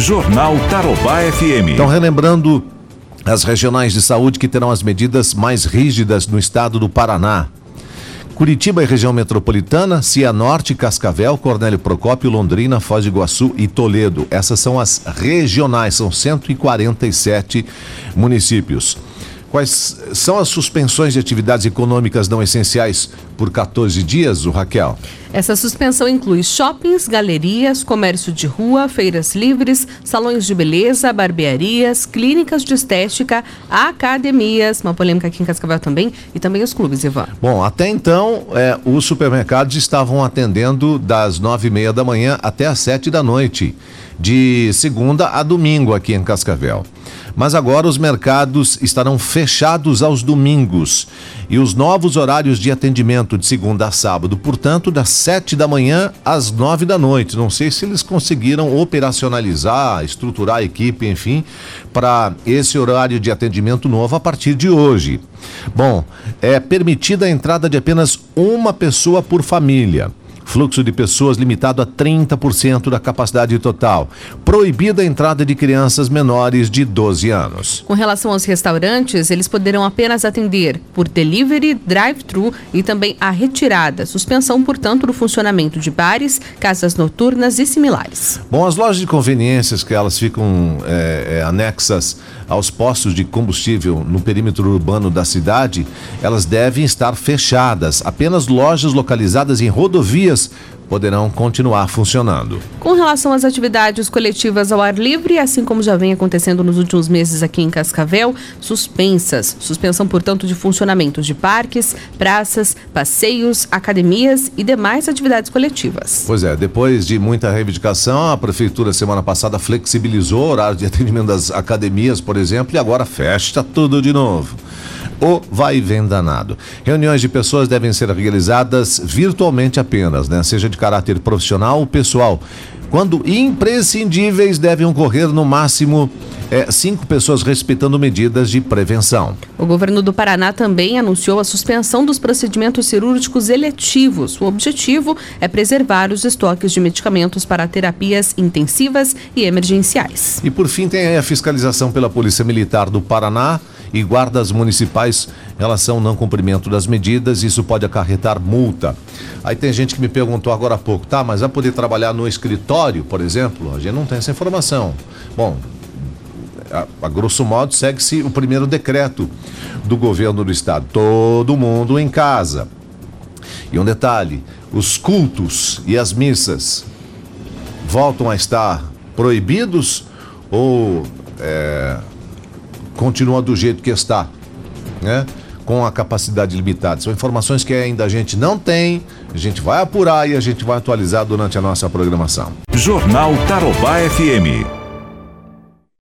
Jornal Tarobá FM. Então, relembrando as regionais de saúde que terão as medidas mais rígidas no estado do Paraná. Curitiba e região metropolitana, Cianorte, Cascavel, Cornélio Procópio, Londrina, Foz do Iguaçu e Toledo. Essas são as regionais, são 147 municípios. Quais são as suspensões de atividades econômicas não essenciais por 14 dias, o Raquel? Essa suspensão inclui shoppings, galerias, comércio de rua, feiras livres, salões de beleza, barbearias, clínicas de estética, academias, uma polêmica aqui em Cascavel também, e também os clubes, Ivan. Bom, até então, é, os supermercados estavam atendendo das nove e meia da manhã até as sete da noite, de segunda a domingo aqui em Cascavel. Mas agora os mercados estarão fechados aos domingos e os novos horários de atendimento de segunda a sábado, portanto, das sete da manhã às nove da noite. Não sei se eles conseguiram operacionalizar, estruturar a equipe, enfim, para esse horário de atendimento novo a partir de hoje. Bom, é permitida a entrada de apenas uma pessoa por família. Fluxo de pessoas limitado a 30% da capacidade total. Proibida a entrada de crianças menores de 12 anos. Com relação aos restaurantes, eles poderão apenas atender por delivery, drive-thru e também a retirada. Suspensão, portanto, do funcionamento de bares, casas noturnas e similares. Bom, as lojas de conveniências que elas ficam é, é, anexas aos postos de combustível no perímetro urbano da cidade, elas devem estar fechadas. Apenas lojas localizadas em rodovias business poderão continuar funcionando. Com relação às atividades coletivas ao ar livre, assim como já vem acontecendo nos últimos meses aqui em Cascavel, suspensas. Suspensão, portanto, de funcionamento de parques, praças, passeios, academias e demais atividades coletivas. Pois é, depois de muita reivindicação, a prefeitura semana passada flexibilizou o horário de atendimento das academias, por exemplo, e agora fecha tudo de novo o vai vem danado. Reuniões de pessoas devem ser realizadas virtualmente apenas, né? Seja de caráter profissional ou pessoal. Quando imprescindíveis, devem ocorrer no máximo é, cinco pessoas respeitando medidas de prevenção. O governo do Paraná também anunciou a suspensão dos procedimentos cirúrgicos eletivos. O objetivo é preservar os estoques de medicamentos para terapias intensivas e emergenciais. E por fim, tem a fiscalização pela Polícia Militar do Paraná e guardas municipais em relação ao não cumprimento das medidas. Isso pode acarretar multa. Aí tem gente que me perguntou agora há pouco, tá, mas vai poder trabalhar no escritório, por exemplo? A gente não tem essa informação. Bom, a, a grosso modo, segue-se o primeiro decreto do governo do estado: todo mundo em casa. E um detalhe: os cultos e as missas voltam a estar proibidos ou é, continua do jeito que está, né? Com a capacidade limitada. São informações que ainda a gente não tem, a gente vai apurar e a gente vai atualizar durante a nossa programação. Jornal Tarobá FM.